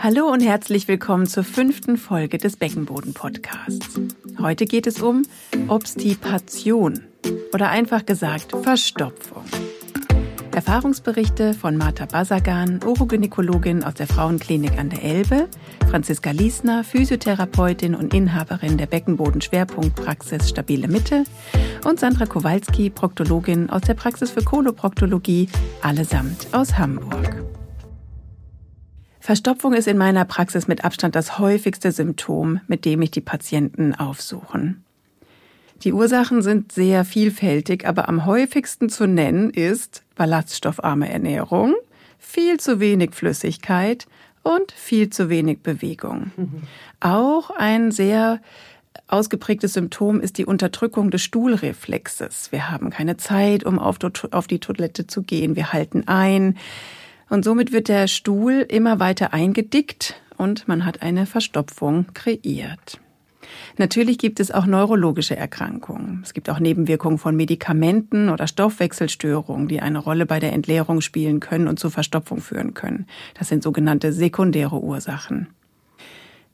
Hallo und herzlich willkommen zur fünften Folge des Beckenboden-Podcasts. Heute geht es um Obstipation oder einfach gesagt Verstopfung. Erfahrungsberichte von Martha Basagan, Urogynäkologin aus der Frauenklinik an der Elbe, Franziska Liesner, Physiotherapeutin und Inhaberin der Beckenboden-Schwerpunktpraxis Stabile Mitte und Sandra Kowalski, Proktologin aus der Praxis für Koloproktologie, allesamt aus Hamburg. Verstopfung ist in meiner Praxis mit Abstand das häufigste Symptom, mit dem ich die Patienten aufsuchen. Die Ursachen sind sehr vielfältig, aber am häufigsten zu nennen ist ballaststoffarme Ernährung, viel zu wenig Flüssigkeit und viel zu wenig Bewegung. Mhm. Auch ein sehr ausgeprägtes Symptom ist die Unterdrückung des Stuhlreflexes. Wir haben keine Zeit, um auf die Toilette zu gehen. Wir halten ein. Und somit wird der Stuhl immer weiter eingedickt und man hat eine Verstopfung kreiert. Natürlich gibt es auch neurologische Erkrankungen. Es gibt auch Nebenwirkungen von Medikamenten oder Stoffwechselstörungen, die eine Rolle bei der Entleerung spielen können und zur Verstopfung führen können. Das sind sogenannte sekundäre Ursachen.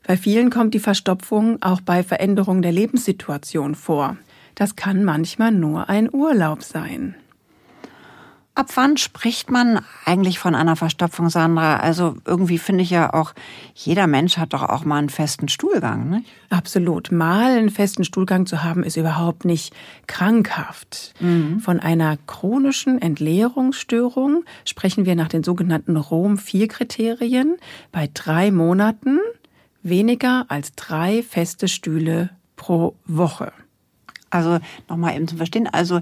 Bei vielen kommt die Verstopfung auch bei Veränderungen der Lebenssituation vor. Das kann manchmal nur ein Urlaub sein. Ab wann spricht man eigentlich von einer Verstopfung, Sandra? Also irgendwie finde ich ja auch, jeder Mensch hat doch auch mal einen festen Stuhlgang, ne? Absolut. Mal einen festen Stuhlgang zu haben, ist überhaupt nicht krankhaft. Mhm. Von einer chronischen Entleerungsstörung sprechen wir nach den sogenannten Rom-4-Kriterien bei drei Monaten weniger als drei feste Stühle pro Woche. Also nochmal eben zum Verstehen. Also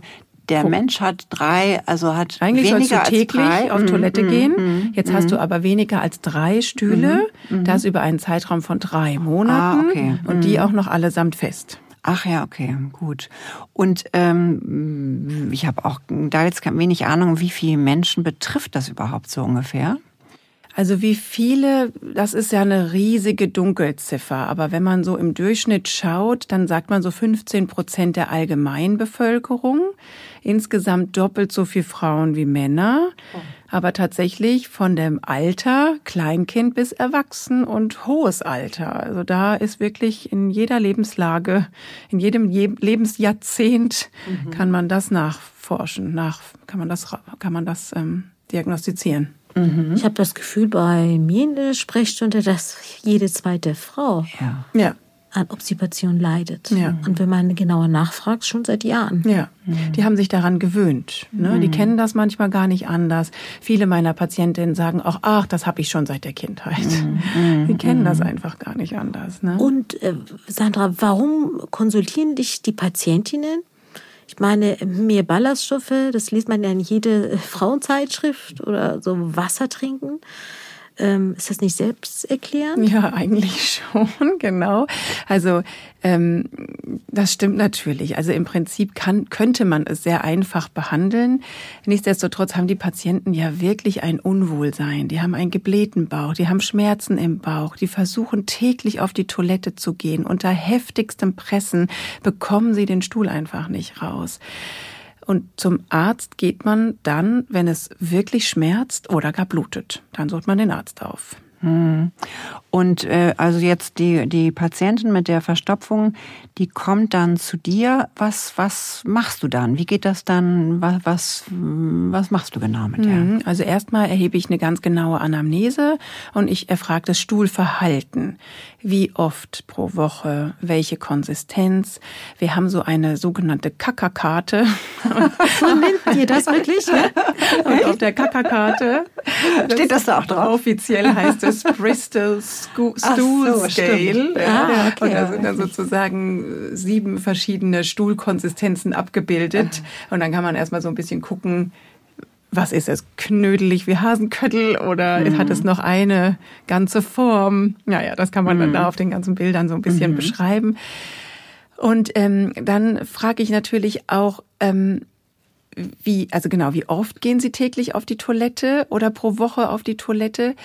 der Mensch hat drei, also hat Eigentlich weniger sollst du täglich als drei. auf Toilette mm, gehen. Mm, Jetzt mm. hast du aber weniger als drei Stühle. Mhm, das über einen Zeitraum von drei Monaten. Ah, okay. Und die auch noch allesamt fest. Ach ja, okay, gut. Und ähm, ich habe auch da jetzt wenig Ahnung, wie viele Menschen betrifft das überhaupt so ungefähr? Also wie viele, das ist ja eine riesige Dunkelziffer. Aber wenn man so im Durchschnitt schaut, dann sagt man so 15 Prozent der Allgemeinbevölkerung. Insgesamt doppelt so viel Frauen wie Männer. Oh. Aber tatsächlich von dem Alter, Kleinkind bis Erwachsen und hohes Alter. Also da ist wirklich in jeder Lebenslage, in jedem Lebensjahrzehnt mhm. kann man das nachforschen, nach, kann man das, kann man das ähm, diagnostizieren. Mhm. Ich habe das Gefühl bei mir in der Sprechstunde, dass jede zweite Frau ja. Ja. an Obstipation leidet. Ja. Und wenn man genauer nachfragt, schon seit Jahren. Ja, mhm. die haben sich daran gewöhnt. Ne? Mhm. Die kennen das manchmal gar nicht anders. Viele meiner Patientinnen sagen auch, ach, das habe ich schon seit der Kindheit. Mhm. Die kennen das einfach gar nicht anders. Ne? Und äh, Sandra, warum konsultieren dich die Patientinnen? Ich meine, mehr Ballaststoffe, das liest man ja in jede Frauenzeitschrift oder so Wasser trinken. Ähm, ist das nicht selbsterklärend? Ja, eigentlich schon, genau. Also ähm, das stimmt natürlich. Also im Prinzip kann, könnte man es sehr einfach behandeln. Nichtsdestotrotz haben die Patienten ja wirklich ein Unwohlsein. Die haben einen geblähten Bauch, die haben Schmerzen im Bauch, die versuchen täglich auf die Toilette zu gehen. Unter heftigstem Pressen bekommen sie den Stuhl einfach nicht raus. Und zum Arzt geht man dann, wenn es wirklich schmerzt oder gar blutet. Dann sucht man den Arzt auf. Hm. Und äh, also jetzt die, die Patientin mit der Verstopfung, die kommt dann zu dir. Was, was machst du dann? Wie geht das dann? Was, was, was machst du genau mit der? Mhm. Also erstmal erhebe ich eine ganz genaue Anamnese und ich erfrage das Stuhlverhalten. Wie oft pro Woche? Welche Konsistenz? Wir haben so eine sogenannte Kackerkarte. so nennt ihr das wirklich? Und auf der Kackerkarte steht das da auch drauf? Offiziell heißt es Bristol Stool so, Scale. Ah, okay. Und da sind dann sozusagen äh, sieben verschiedene Stuhlkonsistenzen abgebildet. Und dann kann man erstmal so ein bisschen gucken, was ist es? Knödelig wie Hasenköttel oder mhm. hat es noch eine ganze Form? Naja, das kann man mhm. dann da auf den ganzen Bildern so ein bisschen mhm. beschreiben. Und ähm, dann frage ich natürlich auch, ähm, wie, also genau, wie oft gehen Sie täglich auf die Toilette oder pro Woche auf die Toilette?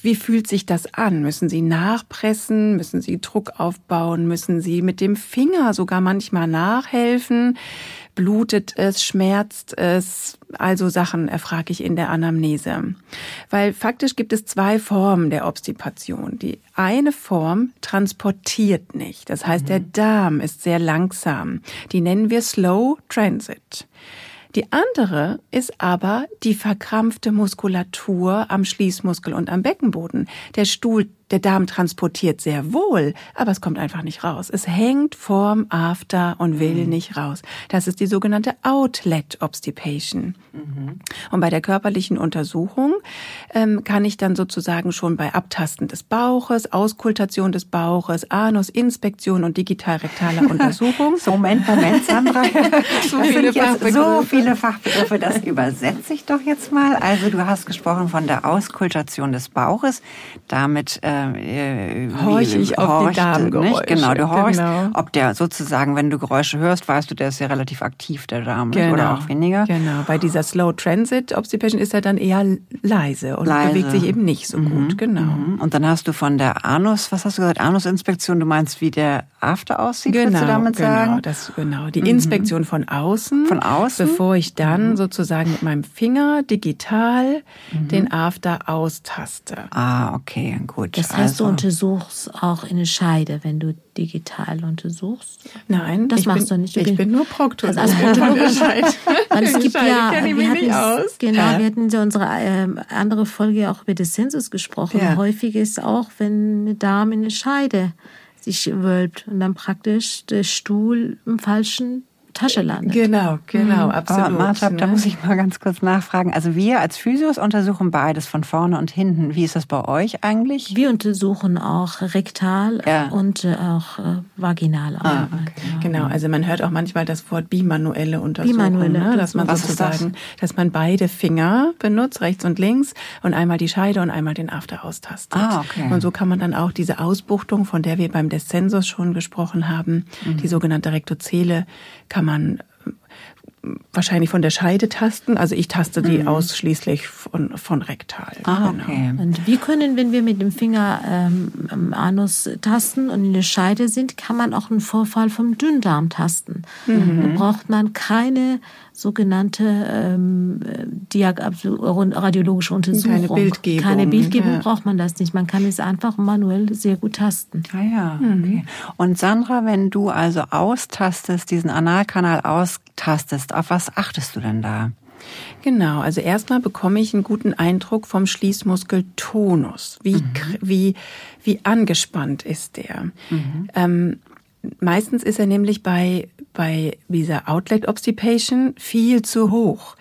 Wie fühlt sich das an? Müssen Sie nachpressen? Müssen Sie Druck aufbauen? Müssen Sie mit dem Finger sogar manchmal nachhelfen? Blutet es, schmerzt es? Also Sachen erfrage ich in der Anamnese. Weil faktisch gibt es zwei Formen der Obstipation. Die eine Form transportiert nicht. Das heißt, der Darm ist sehr langsam. Die nennen wir Slow Transit. Die andere ist aber die verkrampfte Muskulatur am Schließmuskel und am Beckenboden. Der Stuhl der Darm transportiert sehr wohl, aber es kommt einfach nicht raus. Es hängt vorm After und will mhm. nicht raus. Das ist die sogenannte Outlet Obstipation. Mhm. Und bei der körperlichen Untersuchung ähm, kann ich dann sozusagen schon bei Abtasten des Bauches, Auskultation des Bauches, Anus, Inspektion und digital-rektaler Untersuchung. so, Moment, Moment, Sandra. so, viele so viele Fachbegriffe, das übersetze ich doch jetzt mal. Also du hast gesprochen von der Auskultation des Bauches. Damit äh, äh, horch ich auf horcht, die Darmgeräusche. Genau, du horchst, genau. ob der sozusagen, wenn du Geräusche hörst, weißt du, der ist ja relativ aktiv, der Darm, genau. oder auch weniger. Genau, bei dieser Slow Transit Obstipation ist er dann eher leise und leise. bewegt sich eben nicht so mhm. gut, genau. Mhm. Und dann hast du von der Anus, was hast du gesagt, Anusinspektion, du meinst, wie der After aussieht, genau, würdest du damit genau, sagen? Das, genau, die mhm. Inspektion von außen. Von außen? Bevor ich dann mhm. sozusagen mit meinem Finger digital mhm. den After austaste. Ah, okay, gut. Das heißt, also. du untersuchst auch eine Scheide, wenn du digital untersuchst? Nein, das machst bin, du nicht. Du ich bin nur Proktor. Also als Weil es gibt ja, wir hatten, genau, ja. wir hatten ja unsere äh, andere Folge auch über das Zensus gesprochen. Ja. Häufig ist auch, wenn eine Dame eine Scheide sich wölbt und dann praktisch der Stuhl im falschen Tasche landet. Genau, genau, mhm. absolut. Aber Martha, ne? da muss ich mal ganz kurz nachfragen. Also wir als Physios untersuchen beides von vorne und hinten. Wie ist das bei euch eigentlich? Wir untersuchen auch rektal ja. und äh, auch äh, vaginal. Ah, okay. Genau, also man hört auch manchmal das Wort bimanuelle Untersuchung, bimanuelle, ne? dass man sozusagen, das? dass man beide Finger benutzt, rechts und links, und einmal die Scheide und einmal den After austastet. Ah, okay. Und so kann man dann auch diese Ausbuchtung, von der wir beim Descensus schon gesprochen haben, mhm. die sogenannte Rektozele, kann man wahrscheinlich von der Scheide tasten. Also ich taste die mhm. ausschließlich von, von rektal. Ah, genau. okay. Und wir können, wenn wir mit dem Finger ähm, am Anus tasten und in der Scheide sind, kann man auch einen Vorfall vom Dünndarm tasten. Mhm. Da braucht man keine sogenannte ähm, radiologische Untersuchung. Keine Bildgebung. Keine Bildgebung ja. braucht man das nicht. Man kann es einfach manuell sehr gut tasten. Ah ja, mhm. okay. Und Sandra, wenn du also austastest, diesen Analkanal austastest, auf was achtest du denn da? Genau, also erstmal bekomme ich einen guten Eindruck vom Schließmuskeltonus. Wie, mhm. wie, wie angespannt ist der? Mhm. Ähm, meistens ist er nämlich bei, bei dieser Outlet Obstipation viel zu hoch.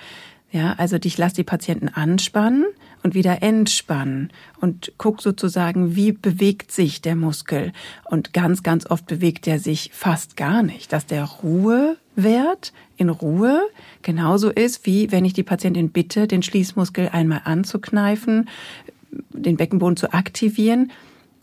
Ja, also ich lasse die Patienten anspannen und wieder entspannen und guck sozusagen, wie bewegt sich der Muskel. Und ganz, ganz oft bewegt er sich fast gar nicht, dass der Ruhewert in Ruhe genauso ist, wie wenn ich die Patientin bitte, den Schließmuskel einmal anzukneifen, den Beckenboden zu aktivieren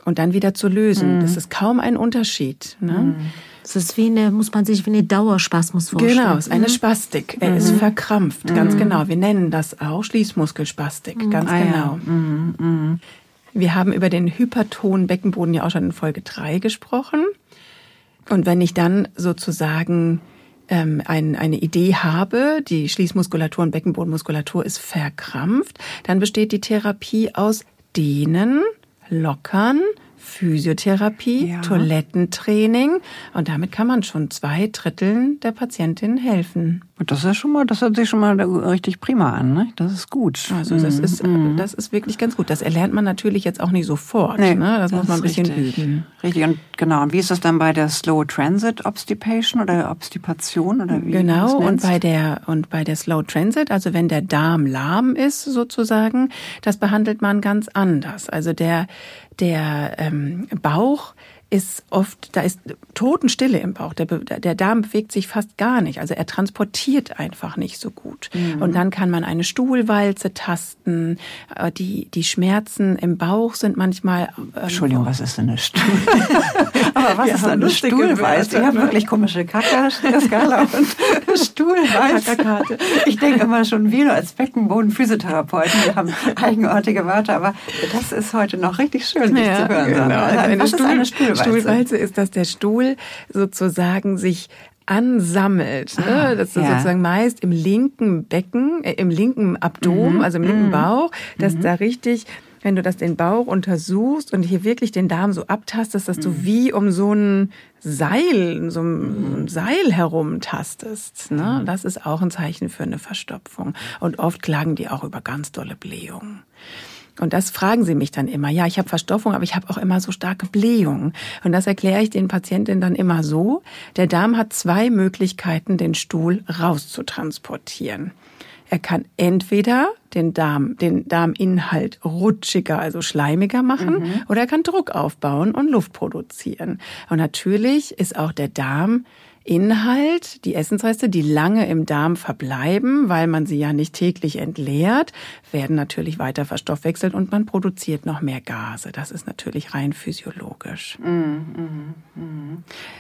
und dann wieder zu lösen. Mhm. Das ist kaum ein Unterschied. Ne? Mhm. Das ist wie eine, muss man sich wie eine Dauerspasmus vorstellen. Genau, es ist eine mhm. Spastik. Er ist mhm. verkrampft, ganz mhm. genau. Wir nennen das auch Schließmuskelspastik, ganz ah, genau. Ja. Wir haben über den hypertonen Beckenboden ja auch schon in Folge 3 gesprochen. Und wenn ich dann sozusagen ähm, ein, eine Idee habe, die Schließmuskulatur und Beckenbodenmuskulatur ist verkrampft, dann besteht die Therapie aus Dehnen, Lockern, Physiotherapie, ja. Toilettentraining und damit kann man schon zwei Dritteln der Patientinnen helfen. Das ist schon mal, das hört sich schon mal richtig prima an, ne? Das ist gut. Also das mhm. ist, mhm. das ist wirklich ganz gut. Das erlernt man natürlich jetzt auch nicht sofort. Nee, ne? Das, das muss man ein bisschen richtig. üben. Richtig und genau. Und wie ist das dann bei der Slow Transit Obstipation oder Obstipation oder wie? Genau. Und bei der und bei der Slow Transit, also wenn der Darm lahm ist sozusagen, das behandelt man ganz anders. Also der der ähm, Bauch ist oft, da ist Totenstille im Bauch. Der, der Darm bewegt sich fast gar nicht. Also er transportiert einfach nicht so gut. Mhm. Und dann kann man eine Stuhlwalze tasten. Äh, die, die Schmerzen im Bauch sind manchmal. Ähm, Entschuldigung, was ist denn eine Stuhlwalze? Aber was ist eine Stuhlwalze? Ich habe wirklich komische Kaka-Skala und Stuhlwalze. Ich denke immer schon, wir als Beckenboden-Physiotherapeuten, wir haben eigenartige Wörter, aber das ist heute noch richtig schön, dich ja, zu hören. Genau. Also was Stuhl ist eine Stuhlwalze? Stuhlwalze ist, dass der Stuhl sozusagen sich ansammelt. Ne? Ah, das ist ja. sozusagen meist im linken Becken, äh, im linken Abdomen, Mhm. also im linken Bauch, dass da richtig wenn du das den Bauch untersuchst und hier wirklich den Darm so abtastest, dass Mhm. du wie um so ein Seil, so ein Seil herumtastest. Mhm. Ne? Das ist auch ein Zeichen für eine Verstopfung. Und oft klagen die auch über ganz dolle Blähungen. Und das fragen sie mich dann immer. Ja, ich habe Verstopfung, aber ich habe auch immer so starke Blähungen. Und das erkläre ich den Patientinnen dann immer so. Der Darm hat zwei Möglichkeiten, den Stuhl rauszutransportieren. Er kann entweder den Darm, den Darminhalt rutschiger, also schleimiger machen, oder er kann Druck aufbauen und Luft produzieren. Und natürlich ist auch der Darm Inhalt, die Essensreste, die lange im Darm verbleiben, weil man sie ja nicht täglich entleert, werden natürlich weiter verstoffwechselt und man produziert noch mehr Gase. Das ist natürlich rein physiologisch.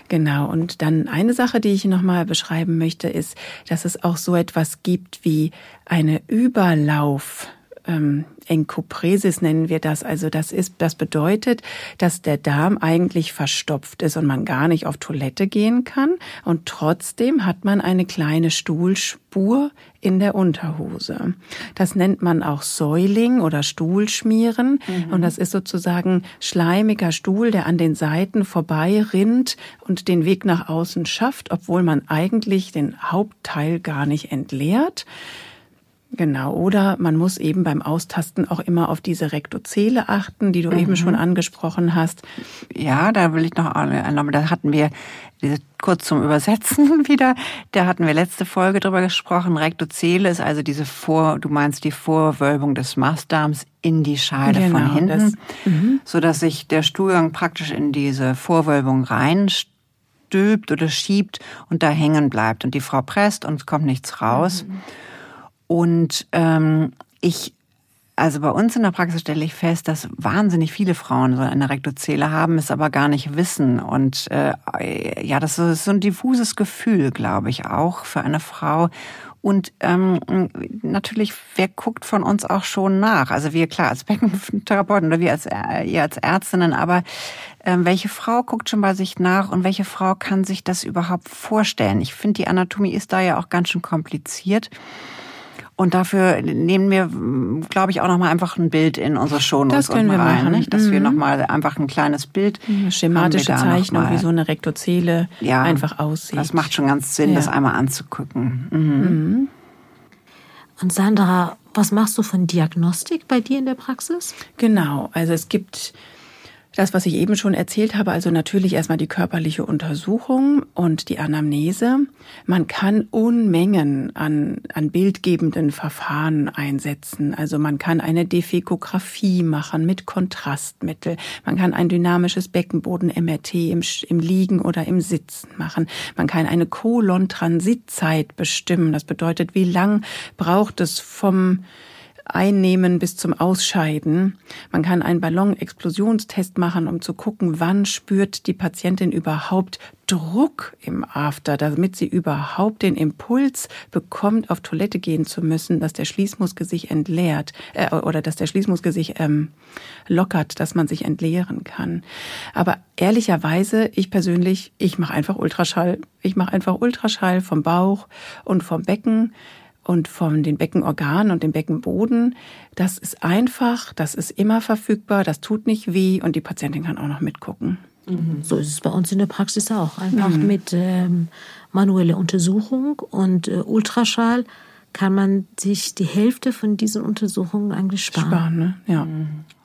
Genau. Und dann eine Sache, die ich nochmal beschreiben möchte, ist, dass es auch so etwas gibt wie eine Überlauf ähm, Enkopresis nennen wir das. Also das ist, das bedeutet, dass der Darm eigentlich verstopft ist und man gar nicht auf Toilette gehen kann. Und trotzdem hat man eine kleine Stuhlspur in der Unterhose. Das nennt man auch Säuling oder Stuhlschmieren. Und das ist sozusagen schleimiger Stuhl, der an den Seiten vorbei rinnt und den Weg nach außen schafft, obwohl man eigentlich den Hauptteil gar nicht entleert. Genau, oder man muss eben beim Austasten auch immer auf diese Rektozele achten, die du eben schon angesprochen hast. Ja, da will ich noch einmal, da hatten wir kurz zum Übersetzen wieder, da hatten wir letzte Folge drüber gesprochen. Rektozele ist also diese Vor, du meinst die Vorwölbung des Mastdarms in die Scheide Genau, von hinten, das- so dass sich der Stuhlgang praktisch in diese Vorwölbung reinstülpt oder schiebt und da hängen bleibt und die Frau presst und es kommt nichts raus. Und ähm, ich, also bei uns in der Praxis stelle ich fest, dass wahnsinnig viele Frauen so eine Rektozele haben, es aber gar nicht wissen. Und äh, ja, das ist so ein diffuses Gefühl, glaube ich, auch für eine Frau. Und ähm, natürlich, wer guckt von uns auch schon nach? Also wir, klar, als Beckentherapeuten oder wir als, äh, ihr als Ärztinnen, aber ähm, welche Frau guckt schon bei sich nach und welche Frau kann sich das überhaupt vorstellen? Ich finde, die Anatomie ist da ja auch ganz schön kompliziert. Und dafür nehmen wir, glaube ich, auch noch mal einfach ein Bild in unsere Shownotes Das können wir rein, machen. nicht? dass wir Mhm. noch mal einfach ein kleines Bild, Eine schematische wir Zeichnung, wie so eine Rektozele ja, einfach aussieht. Das macht schon ganz Sinn, Ja. das einmal anzugucken. Mhm. Und Sandra, was machst du von Diagnostik bei dir in der Praxis? Genau, also es gibt das, was ich eben schon erzählt habe, also natürlich erstmal die körperliche Untersuchung und die Anamnese. Man kann Unmengen an, an bildgebenden Verfahren einsetzen. Also man kann eine Defekographie machen mit Kontrastmittel. Man kann ein dynamisches Beckenboden-MRT im, im Liegen oder im Sitzen machen. Man kann eine Kolon-Transitzeit bestimmen. Das bedeutet, wie lang braucht es vom Einnehmen bis zum Ausscheiden. Man kann einen Ballon-Explosionstest machen, um zu gucken, wann spürt die Patientin überhaupt Druck im After, damit sie überhaupt den Impuls bekommt, auf Toilette gehen zu müssen, dass der Schließmuskel sich entleert äh, oder dass der Schließmuskel sich ähm, lockert, dass man sich entleeren kann. Aber ehrlicherweise, ich persönlich, ich mache einfach Ultraschall. Ich mache einfach Ultraschall vom Bauch und vom Becken und von den Beckenorganen und dem Beckenboden. Das ist einfach, das ist immer verfügbar, das tut nicht weh und die Patientin kann auch noch mitgucken. So ist es bei uns in der Praxis auch. Einfach mit ähm, manueller Untersuchung und äh, Ultraschall kann man sich die Hälfte von diesen Untersuchungen eigentlich sparen. Sparen, ne? Ja.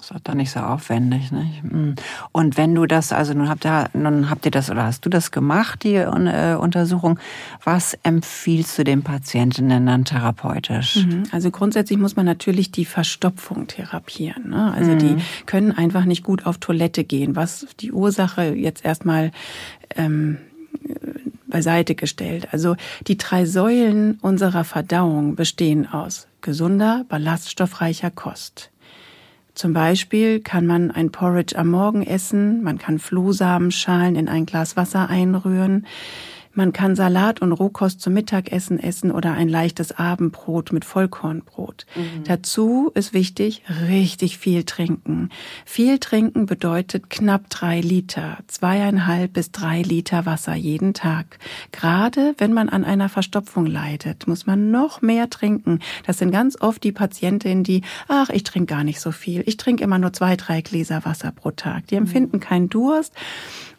Das ist dann nicht so aufwendig, nicht? Mhm. Und wenn du das, also nun habt ihr, nun habt ihr das oder hast du das gemacht, die äh, Untersuchung, was empfiehlst du den Patientinnen dann therapeutisch? Mhm. Also grundsätzlich muss man natürlich die Verstopfung therapieren. Ne? Also die können einfach nicht gut auf Toilette gehen, was die Ursache jetzt erstmal ähm, beiseite gestellt. Also die drei Säulen unserer Verdauung bestehen aus gesunder, ballaststoffreicher Kost. Zum Beispiel kann man ein Porridge am Morgen essen, man kann Flohsamenschalen in ein Glas Wasser einrühren, Man kann Salat und Rohkost zum Mittagessen essen oder ein leichtes Abendbrot mit Vollkornbrot. Mhm. Dazu ist wichtig, richtig viel trinken. Viel trinken bedeutet knapp drei Liter, zweieinhalb bis drei Liter Wasser jeden Tag. Gerade wenn man an einer Verstopfung leidet, muss man noch mehr trinken. Das sind ganz oft die Patientinnen, die, ach, ich trinke gar nicht so viel. Ich trinke immer nur zwei, drei Gläser Wasser pro Tag. Die empfinden keinen Durst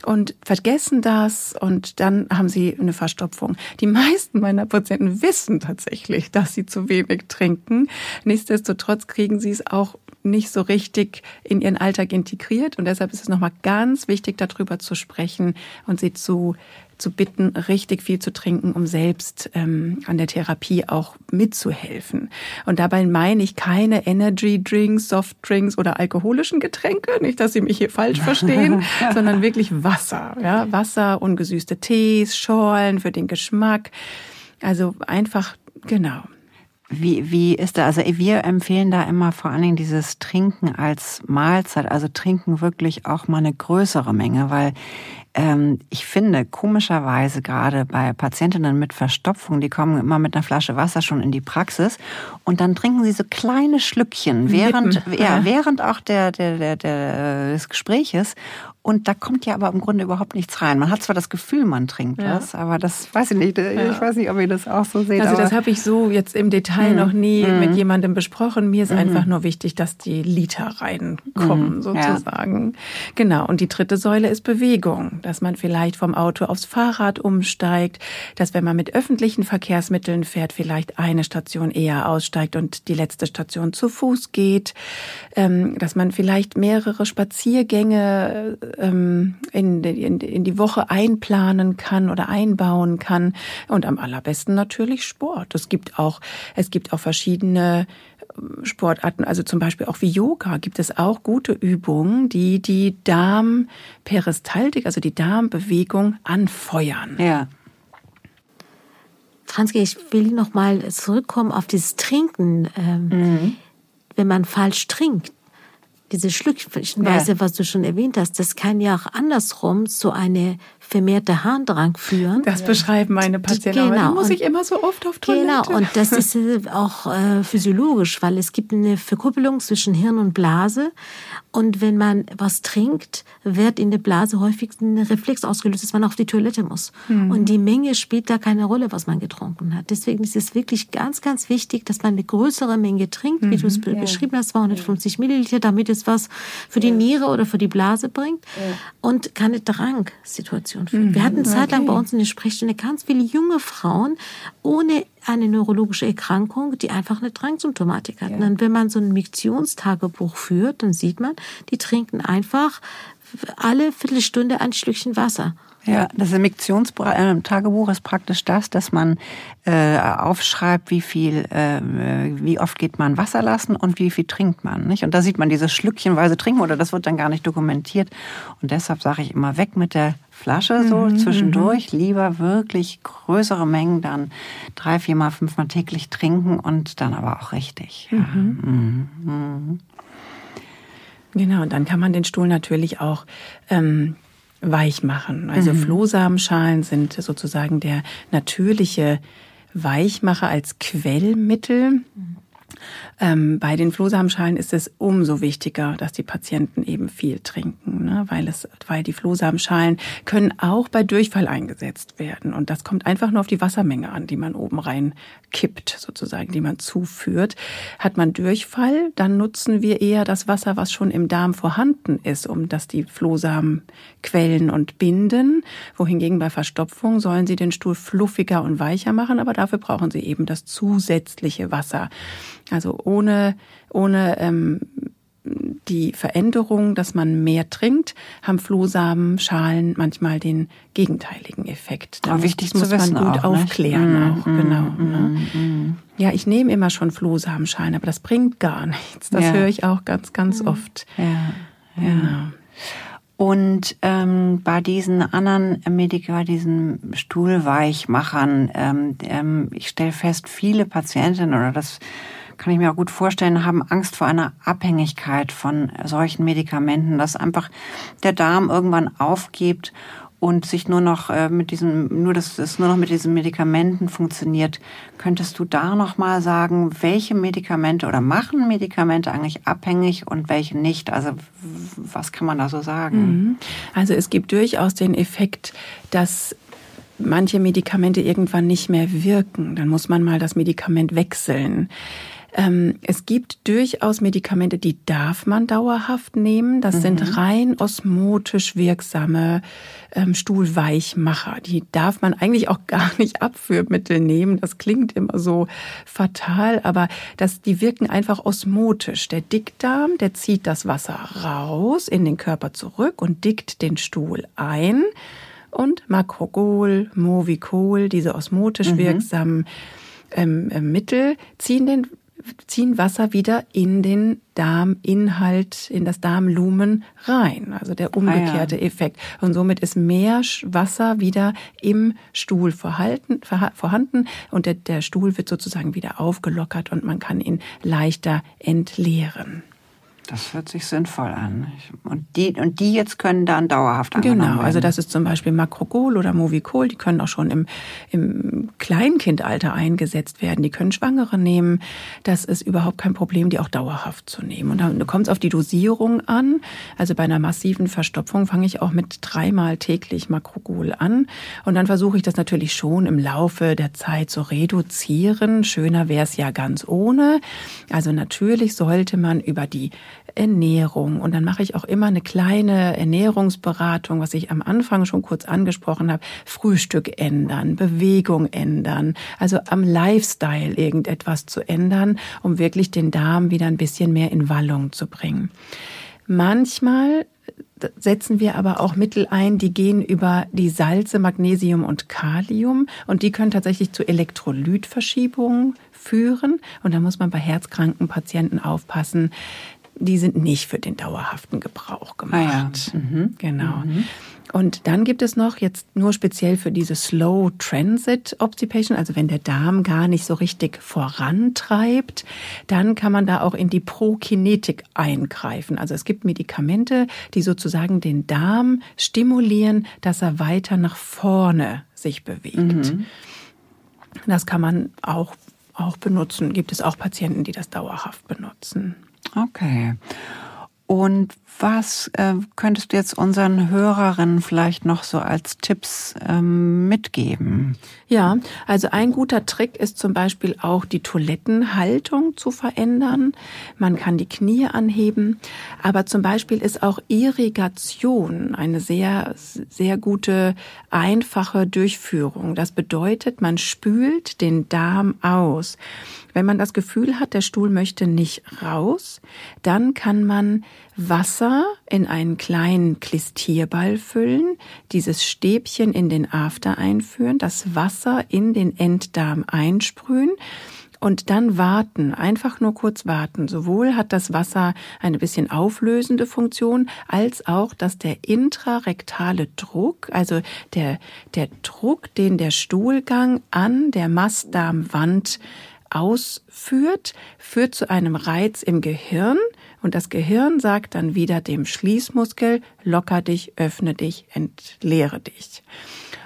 und vergessen das und dann haben sie eine Verstopfung. Die meisten meiner Patienten wissen tatsächlich, dass sie zu wenig trinken. Nichtsdestotrotz kriegen sie es auch nicht so richtig in ihren Alltag integriert und deshalb ist es nochmal ganz wichtig, darüber zu sprechen und sie zu zu bitten, richtig viel zu trinken, um selbst ähm, an der Therapie auch mitzuhelfen. Und dabei meine ich keine Energy Drinks, Soft Drinks oder alkoholischen Getränke, nicht, dass Sie mich hier falsch verstehen, sondern wirklich Wasser, ja, Wasser, ungesüßte Tees, Schorlen für den Geschmack. Also einfach, genau. Wie, wie ist da, also wir empfehlen da immer vor allen Dingen dieses Trinken als Mahlzeit, also trinken wirklich auch mal eine größere Menge, weil ähm, ich finde, komischerweise gerade bei Patientinnen mit Verstopfung, die kommen immer mit einer Flasche Wasser schon in die Praxis und dann trinken sie so kleine Schlückchen während, ja, während auch der, der, der, der, des Gespräches und da kommt ja aber im Grunde überhaupt nichts rein. Man hat zwar das Gefühl, man trinkt ja. was, aber das weiß ich nicht. Ja. Ich weiß nicht, ob ihr das auch so seht. Also das habe ich so jetzt im Detail mhm. noch nie mhm. mit jemandem besprochen. Mir ist mhm. einfach nur wichtig, dass die Liter reinkommen, mhm. sozusagen. Ja. Genau. Und die dritte Säule ist Bewegung. Dass man vielleicht vom Auto aufs Fahrrad umsteigt. Dass wenn man mit öffentlichen Verkehrsmitteln fährt, vielleicht eine Station eher aussteigt und die letzte Station zu Fuß geht. Ähm, dass man vielleicht mehrere Spaziergänge ähm, in, in, in die Woche einplanen kann oder einbauen kann. Und am allerbesten natürlich Sport. Es gibt auch, es gibt auch verschiedene ähm, Sportarten, also zum Beispiel auch wie Yoga gibt es auch gute Übungen, die die Darmperistaltik, also die Darmbewegung anfeuern. Ja. Franzke, ich will noch mal zurückkommen auf dieses Trinken. Ähm, mhm. Wenn man falsch trinkt, diese Schlückchenweise, ja. was du schon erwähnt hast, das kann ja auch andersrum zu einer vermehrte Harndrang führen. Das beschreiben meine Patienten. Genau. muss ich immer so oft auf Toilette. Genau, und das ist äh, auch äh, physiologisch, weil es gibt eine Verkuppelung zwischen Hirn und Blase. Und wenn man was trinkt, wird in der Blase häufig ein Reflex ausgelöst, dass man auf die Toilette muss. Mhm. Und die Menge spielt da keine Rolle, was man getrunken hat. Deswegen ist es wirklich ganz, ganz wichtig, dass man eine größere Menge trinkt, mhm. wie du es ja. beschrieben hast, 250 Milliliter, damit es was für die Niere oder für die Blase bringt. Ja. Und keine Drangsituation Mhm, Wir hatten zeitlang okay. bei uns in der Sprechstunde ganz viele junge Frauen ohne eine neurologische Erkrankung, die einfach eine Drangsymptomatik hatten. Ja. Und wenn man so ein Miktionstagebuch führt, dann sieht man, die trinken einfach alle Viertelstunde ein Schlückchen Wasser. Ja, das Emiktionstagebuch ist praktisch das, dass man äh, aufschreibt, wie viel, äh, wie oft geht man Wasser lassen und wie viel trinkt man. Nicht? Und da sieht man dieses Schlückchenweise Trinken oder das wird dann gar nicht dokumentiert. Und deshalb sage ich immer weg mit der Flasche so mhm, zwischendurch. Mhm. Lieber wirklich größere Mengen dann drei, viermal, fünfmal täglich trinken und dann aber auch richtig. Mhm. Mhm. mhm. Genau, und dann kann man den Stuhl natürlich auch ähm, weich machen. Also mhm. Flohsamenschalen sind sozusagen der natürliche Weichmacher als Quellmittel. Ähm, bei den Flohsamenschalen ist es umso wichtiger, dass die Patienten eben viel trinken, ne? weil es, weil die Flohsamenschalen können auch bei Durchfall eingesetzt werden und das kommt einfach nur auf die Wassermenge an, die man oben rein kippt, sozusagen, die man zuführt. Hat man Durchfall, dann nutzen wir eher das Wasser, was schon im Darm vorhanden ist, um dass die Flohsamen quellen und binden. Wohingegen bei Verstopfung sollen sie den Stuhl fluffiger und weicher machen, aber dafür brauchen sie eben das zusätzliche Wasser. Also ohne, ohne ähm, die Veränderung, dass man mehr trinkt, haben Flohsamen, Schalen manchmal den gegenteiligen Effekt. Da wichtig muss man gut auch, aufklären mm, auch, mm, genau. Mm, ne? Mm. Ja, ich nehme immer schon Flohsamenschalen, aber das bringt gar nichts. Das ja. höre ich auch ganz, ganz mm. oft. Ja. ja. Genau. Und ähm, bei diesen anderen Medika, diesen Stuhlweichmachern, ähm, ähm, ich stelle fest, viele Patientinnen oder das kann ich mir auch gut vorstellen, haben Angst vor einer Abhängigkeit von solchen Medikamenten, dass einfach der Darm irgendwann aufgibt und sich nur noch äh, mit diesem, nur dass es nur noch mit diesen Medikamenten funktioniert, könntest du da noch mal sagen, welche Medikamente oder machen Medikamente eigentlich abhängig und welche nicht? Also was kann man da so sagen? Mhm. Also es gibt durchaus den Effekt, dass manche Medikamente irgendwann nicht mehr wirken. Dann muss man mal das Medikament wechseln. Ähm, es gibt durchaus Medikamente, die darf man dauerhaft nehmen. Das mhm. sind rein osmotisch wirksame ähm, Stuhlweichmacher. Die darf man eigentlich auch gar nicht Abführmittel nehmen. Das klingt immer so fatal, aber das, die wirken einfach osmotisch. Der Dickdarm, der zieht das Wasser raus in den Körper zurück und dickt den Stuhl ein. Und Makrogol, Movicol, diese osmotisch mhm. wirksamen ähm, äh, Mittel ziehen den ziehen Wasser wieder in den Darminhalt, in das Darmlumen rein. Also der umgekehrte ah, ja. Effekt. Und somit ist mehr Wasser wieder im Stuhl vorhalten, vorhanden und der, der Stuhl wird sozusagen wieder aufgelockert und man kann ihn leichter entleeren. Das hört sich sinnvoll an. Und die, und die jetzt können dann dauerhaft angenommen Genau, also das ist zum Beispiel Makrogol oder Movicol, die können auch schon im, im Kleinkindalter eingesetzt werden. Die können Schwangere nehmen. Das ist überhaupt kein Problem, die auch dauerhaft zu nehmen. Und dann kommt es auf die Dosierung an. Also bei einer massiven Verstopfung fange ich auch mit dreimal täglich Makrogol an. Und dann versuche ich das natürlich schon im Laufe der Zeit zu reduzieren. Schöner wäre es ja ganz ohne. Also natürlich sollte man über die Ernährung. Und dann mache ich auch immer eine kleine Ernährungsberatung, was ich am Anfang schon kurz angesprochen habe. Frühstück ändern, Bewegung ändern, also am Lifestyle irgendetwas zu ändern, um wirklich den Darm wieder ein bisschen mehr in Wallung zu bringen. Manchmal setzen wir aber auch Mittel ein, die gehen über die Salze, Magnesium und Kalium und die können tatsächlich zu Elektrolytverschiebungen führen. Und da muss man bei herzkranken Patienten aufpassen, die sind nicht für den dauerhaften Gebrauch gemacht. Ah ja. mhm. Genau. Mhm. Und dann gibt es noch jetzt nur speziell für diese Slow Transit Obstipation, also wenn der Darm gar nicht so richtig vorantreibt, dann kann man da auch in die Prokinetik eingreifen. Also es gibt Medikamente, die sozusagen den Darm stimulieren, dass er weiter nach vorne sich bewegt. Mhm. Das kann man auch, auch benutzen. Gibt es auch Patienten, die das dauerhaft benutzen. Okay. Und was äh, könntest du jetzt unseren Hörerinnen vielleicht noch so als Tipps ähm, mitgeben? Ja, also ein guter Trick ist zum Beispiel auch die Toilettenhaltung zu verändern. Man kann die Knie anheben, aber zum Beispiel ist auch Irrigation eine sehr, sehr gute, einfache Durchführung. Das bedeutet, man spült den Darm aus. Wenn man das Gefühl hat, der Stuhl möchte nicht raus, dann kann man Wasser in einen kleinen Klistierball füllen, dieses Stäbchen in den After einführen, das Wasser in den Enddarm einsprühen und dann warten, einfach nur kurz warten. Sowohl hat das Wasser eine bisschen auflösende Funktion, als auch, dass der intrarektale Druck, also der, der Druck, den der Stuhlgang an der Mastdarmwand ausführt, führt zu einem Reiz im Gehirn und das Gehirn sagt dann wieder dem Schließmuskel, locker dich, öffne dich, entleere dich.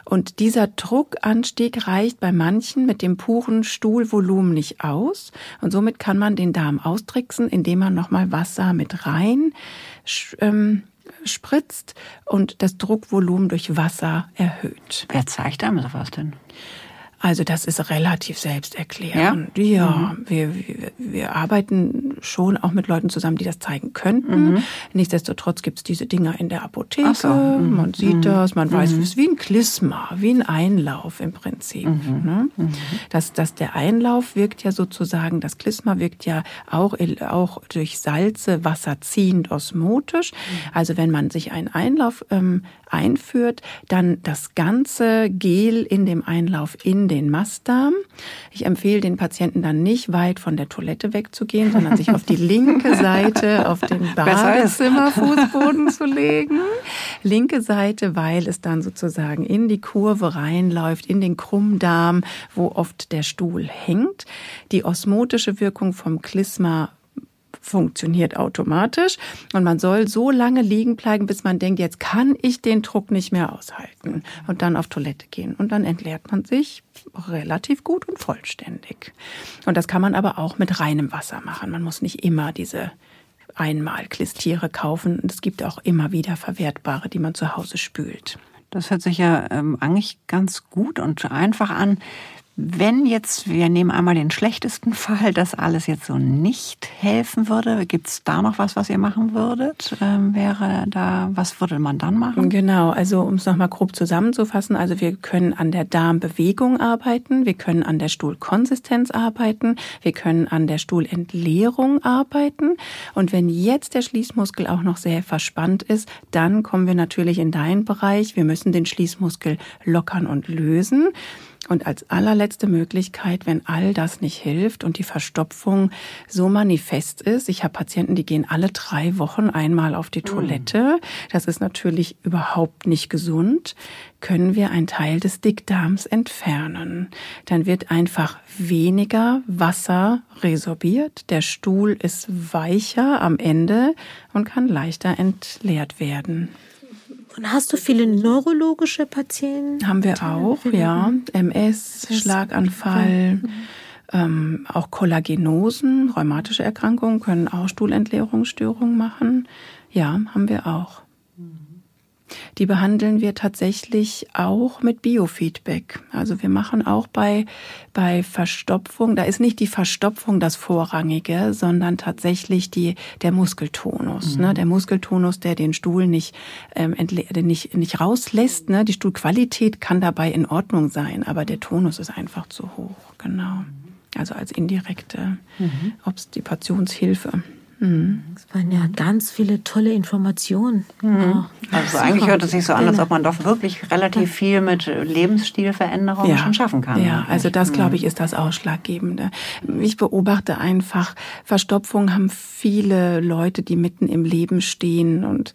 Und dieser Druckanstieg reicht bei manchen mit dem puren Stuhlvolumen nicht aus. Und somit kann man den Darm austricksen, indem man nochmal Wasser mit rein ähm, spritzt und das Druckvolumen durch Wasser erhöht. Wer zeigt einem sowas denn? Also das ist relativ selbsterklärend. Ja, ja mhm. wir, wir, wir arbeiten schon auch mit Leuten zusammen, die das zeigen könnten. Mhm. Nichtsdestotrotz gibt's diese Dinger in der Apotheke. So. Mhm. Man sieht mhm. das, man weiß, mhm. es ist wie ein Klisma, wie ein Einlauf im Prinzip. Mhm. Ne? Das, das, der Einlauf wirkt ja sozusagen, das Klisma wirkt ja auch, auch durch Salze wasserziehend osmotisch. Also wenn man sich einen Einlauf ähm, einführt, dann das ganze Gel in dem Einlauf in den Mastdarm. Ich empfehle den Patienten dann nicht weit von der Toilette wegzugehen, sondern sich auf die linke Seite auf den Badezimmerfußboden zu legen. Linke Seite, weil es dann sozusagen in die Kurve reinläuft, in den Krummdarm, wo oft der Stuhl hängt. Die osmotische Wirkung vom Klisma funktioniert automatisch und man soll so lange liegen bleiben, bis man denkt, jetzt kann ich den Druck nicht mehr aushalten und dann auf Toilette gehen und dann entleert man sich relativ gut und vollständig. Und das kann man aber auch mit reinem Wasser machen. Man muss nicht immer diese einmal Klistiere kaufen. Es gibt auch immer wieder verwertbare, die man zu Hause spült. Das hört sich ja ähm, eigentlich ganz gut und einfach an. Wenn jetzt, wir nehmen einmal den schlechtesten Fall, dass alles jetzt so nicht helfen würde, gibt es da noch was, was ihr machen würdet? Ähm, wäre da, was würde man dann machen? Genau, also um es nochmal grob zusammenzufassen, also wir können an der Darmbewegung arbeiten, wir können an der Stuhlkonsistenz arbeiten, wir können an der Stuhlentleerung arbeiten und wenn jetzt der Schließmuskel auch noch sehr verspannt ist, dann kommen wir natürlich in deinen Bereich. Wir müssen den Schließmuskel lockern und lösen. Und als allerletzte Möglichkeit, wenn all das nicht hilft und die Verstopfung so manifest ist, ich habe Patienten, die gehen alle drei Wochen einmal auf die mm. Toilette, das ist natürlich überhaupt nicht gesund, können wir einen Teil des Dickdarms entfernen. Dann wird einfach weniger Wasser resorbiert, der Stuhl ist weicher am Ende und kann leichter entleert werden. Und hast du viele neurologische Patienten? Haben wir auch, ja. MS, Schlaganfall, ähm, auch Kollagenosen, rheumatische Erkrankungen können auch Stuhlentleerungsstörungen machen. Ja, haben wir auch. Die behandeln wir tatsächlich auch mit Biofeedback. Also wir machen auch bei, bei Verstopfung, da ist nicht die Verstopfung das Vorrangige, sondern tatsächlich die, der Muskeltonus. Mhm. Ne? Der Muskeltonus, der den Stuhl nicht, ähm, nicht, nicht rauslässt. Ne? Die Stuhlqualität kann dabei in Ordnung sein, aber der Tonus ist einfach zu hoch. Genau. Also als indirekte mhm. Obstipationshilfe. Mhm. Es waren ja ganz viele tolle Informationen. Mhm. Also eigentlich hört es sich so an, als ob man doch wirklich relativ viel mit Lebensstilveränderungen ja. schon schaffen kann. Ja, also das, glaube ich, ist das Ausschlaggebende. Ich beobachte einfach, Verstopfung haben viele Leute, die mitten im Leben stehen und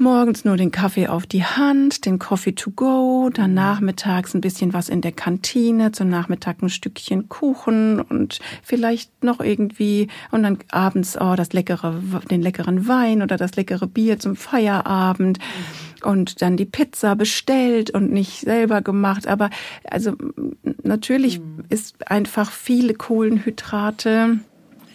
morgens nur den Kaffee auf die Hand, den Coffee to go, dann nachmittags ein bisschen was in der Kantine, zum Nachmittag ein Stückchen Kuchen und vielleicht noch irgendwie und dann abends oh, das leckere, den leckeren Wein oder das leckere Bier zum Feierabend und dann die Pizza bestellt und nicht selber gemacht. Aber also natürlich mhm. ist einfach viele Kohlenhydrate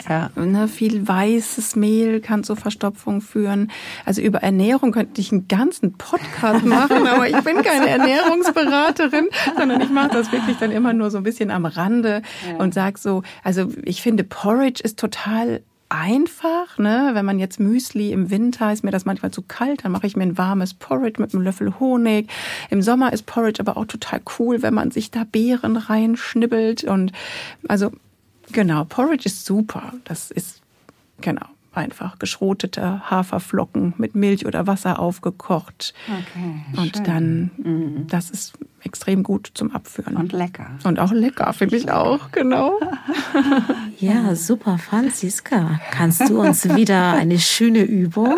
ja. Ne, viel weißes Mehl kann zur Verstopfung führen. Also über Ernährung könnte ich einen ganzen Podcast machen, aber ich bin keine Ernährungsberaterin, sondern ich mache das wirklich dann immer nur so ein bisschen am Rande ja. und sag so, also ich finde Porridge ist total einfach, ne? Wenn man jetzt Müsli im Winter ist mir das manchmal zu kalt, dann mache ich mir ein warmes Porridge mit einem Löffel Honig. Im Sommer ist Porridge aber auch total cool, wenn man sich da Beeren reinschnibbelt und also Genau, Porridge ist super. Das ist, genau, einfach geschrotete Haferflocken mit Milch oder Wasser aufgekocht. Okay, und schön. dann, mhm. das ist extrem gut zum Abführen. Und lecker. Und auch lecker, finde ich auch, genau. Ja, super, Franziska. Kannst du uns wieder eine schöne Übung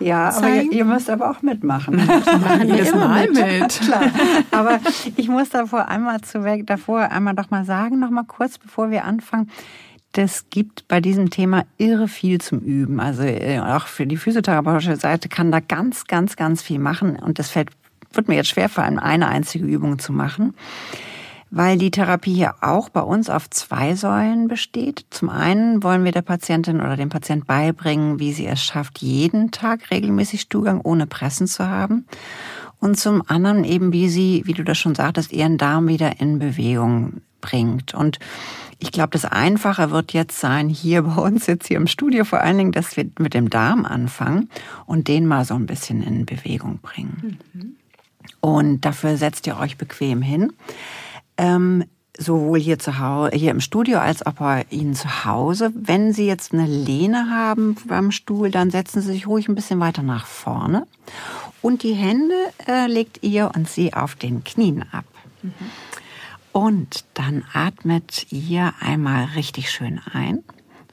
Ja, zeigen? aber ihr, ihr, müsst aber auch mitmachen. Wir machen jedes Mal mit. mit. Klar. Aber ich muss davor einmal zu weg, davor einmal doch mal sagen, noch mal kurz, bevor wir anfangen das gibt bei diesem Thema irre viel zum Üben. Also äh, auch für die physiotherapeutische Seite kann da ganz, ganz, ganz viel machen. Und das fällt, wird mir jetzt schwer fallen, eine einzige Übung zu machen. Weil die Therapie hier auch bei uns auf zwei Säulen besteht. Zum einen wollen wir der Patientin oder dem Patient beibringen, wie sie es schafft, jeden Tag regelmäßig Stuhlgang ohne Pressen zu haben. Und zum anderen eben, wie sie, wie du das schon sagtest, ihren Darm wieder in Bewegung bringt. Und ich glaube, das Einfache wird jetzt sein, hier bei uns jetzt hier im Studio vor allen Dingen, dass wir mit dem Darm anfangen und den mal so ein bisschen in Bewegung bringen. Mhm. Und dafür setzt ihr euch bequem hin. Ähm, sowohl hier zu Hause, hier im Studio als auch bei Ihnen zu Hause. Wenn Sie jetzt eine Lehne haben beim Stuhl, dann setzen Sie sich ruhig ein bisschen weiter nach vorne. Und die Hände äh, legt ihr und Sie auf den Knien ab. Mhm. Und dann atmet ihr einmal richtig schön ein.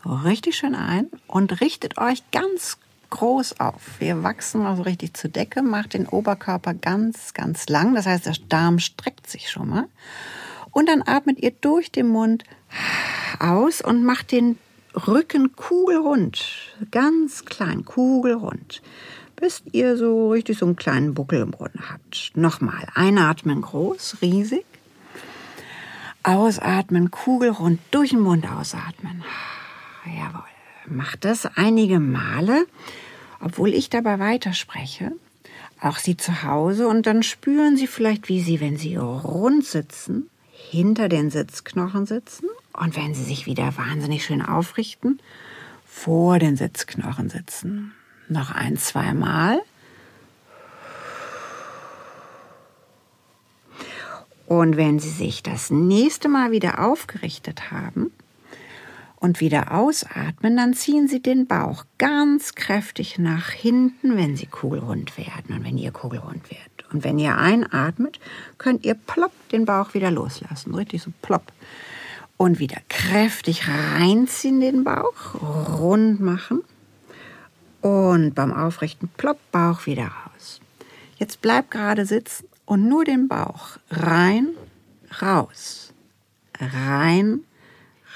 Richtig schön ein und richtet euch ganz groß auf. Wir wachsen mal so richtig zur Decke, macht den Oberkörper ganz, ganz lang. Das heißt, der Darm streckt sich schon mal. Und dann atmet ihr durch den Mund aus und macht den Rücken kugelrund, ganz klein, kugelrund, bis ihr so richtig so einen kleinen Buckel im Boden habt. Nochmal, einatmen groß, riesig. Ausatmen, kugelrund, durch den Mund ausatmen. Jawohl. Macht das einige Male, obwohl ich dabei weiterspreche. Auch Sie zu Hause und dann spüren Sie vielleicht, wie Sie, wenn Sie rund sitzen, hinter den Sitzknochen sitzen und wenn Sie sich wieder wahnsinnig schön aufrichten, vor den Sitzknochen sitzen. Noch ein, zweimal. Und wenn Sie sich das nächste Mal wieder aufgerichtet haben und wieder ausatmen, dann ziehen Sie den Bauch ganz kräftig nach hinten, wenn Sie kugelrund werden und wenn ihr kugelrund werdet. Und wenn ihr einatmet, könnt ihr plopp den Bauch wieder loslassen. Richtig so plopp. Und wieder kräftig reinziehen den Bauch, rund machen. Und beim Aufrichten plopp, Bauch wieder raus. Jetzt bleibt gerade sitzen und nur den Bauch rein, raus, rein,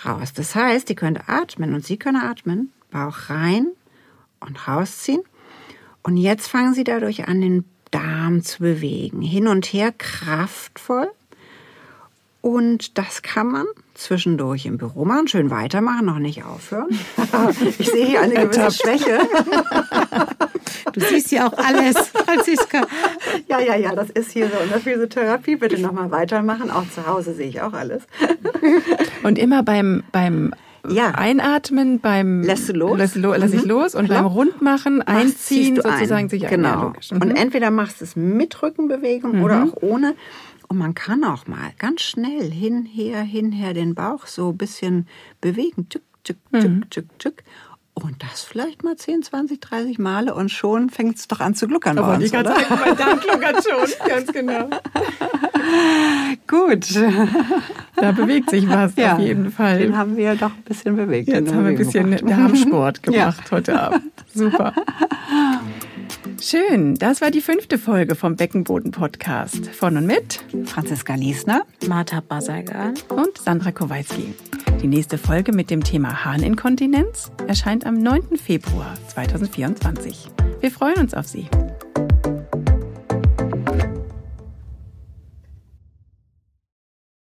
raus. Das heißt, ihr könnt atmen und Sie können atmen, Bauch rein und rausziehen. Und jetzt fangen Sie dadurch an, den Darm zu bewegen, hin und her kraftvoll. Und das kann man zwischendurch im Büro machen, schön weitermachen, noch nicht aufhören. Ich sehe hier eine gewisse Schwäche. Du siehst ja auch alles, Franziska. Ja, ja, ja, das ist hier so in der Physiotherapie. Bitte nochmal weitermachen. Auch zu Hause sehe ich auch alles. Und immer beim, beim Ja. Einatmen, beim Lässt du los? Lass, lo, lass ich Mhm. los und Klar. beim Rundmachen Machst, einziehen sozusagen ein. sich ein. Genau. Ja. Mhm. Und entweder machst du es mit Rückenbewegung oder auch ohne. Und man kann auch mal ganz schnell hinher, hinher den Bauch so ein bisschen bewegen. Tück, tück, tück, tück, tück. Und das vielleicht mal 10, 20, 30 Male und schon fängt es doch an zu gluckern bei Aber uns, die ganze oder? Mein Darm gluckert schon, ganz genau. Gut. Da bewegt sich was Ja, auf jeden Fall. Den haben wir doch ein bisschen bewegt. Jetzt haben wir ein bisschen. Darmsport gemacht heute Abend. Super. Schön, das war die fünfte Folge vom Beckenboden-Podcast. Von und mit Franziska Liesner. Martha Basagan. und Sandra Kowalski. Die nächste Folge mit dem Thema Harninkontinenz erscheint am 9. Februar 2024. Wir freuen uns auf Sie.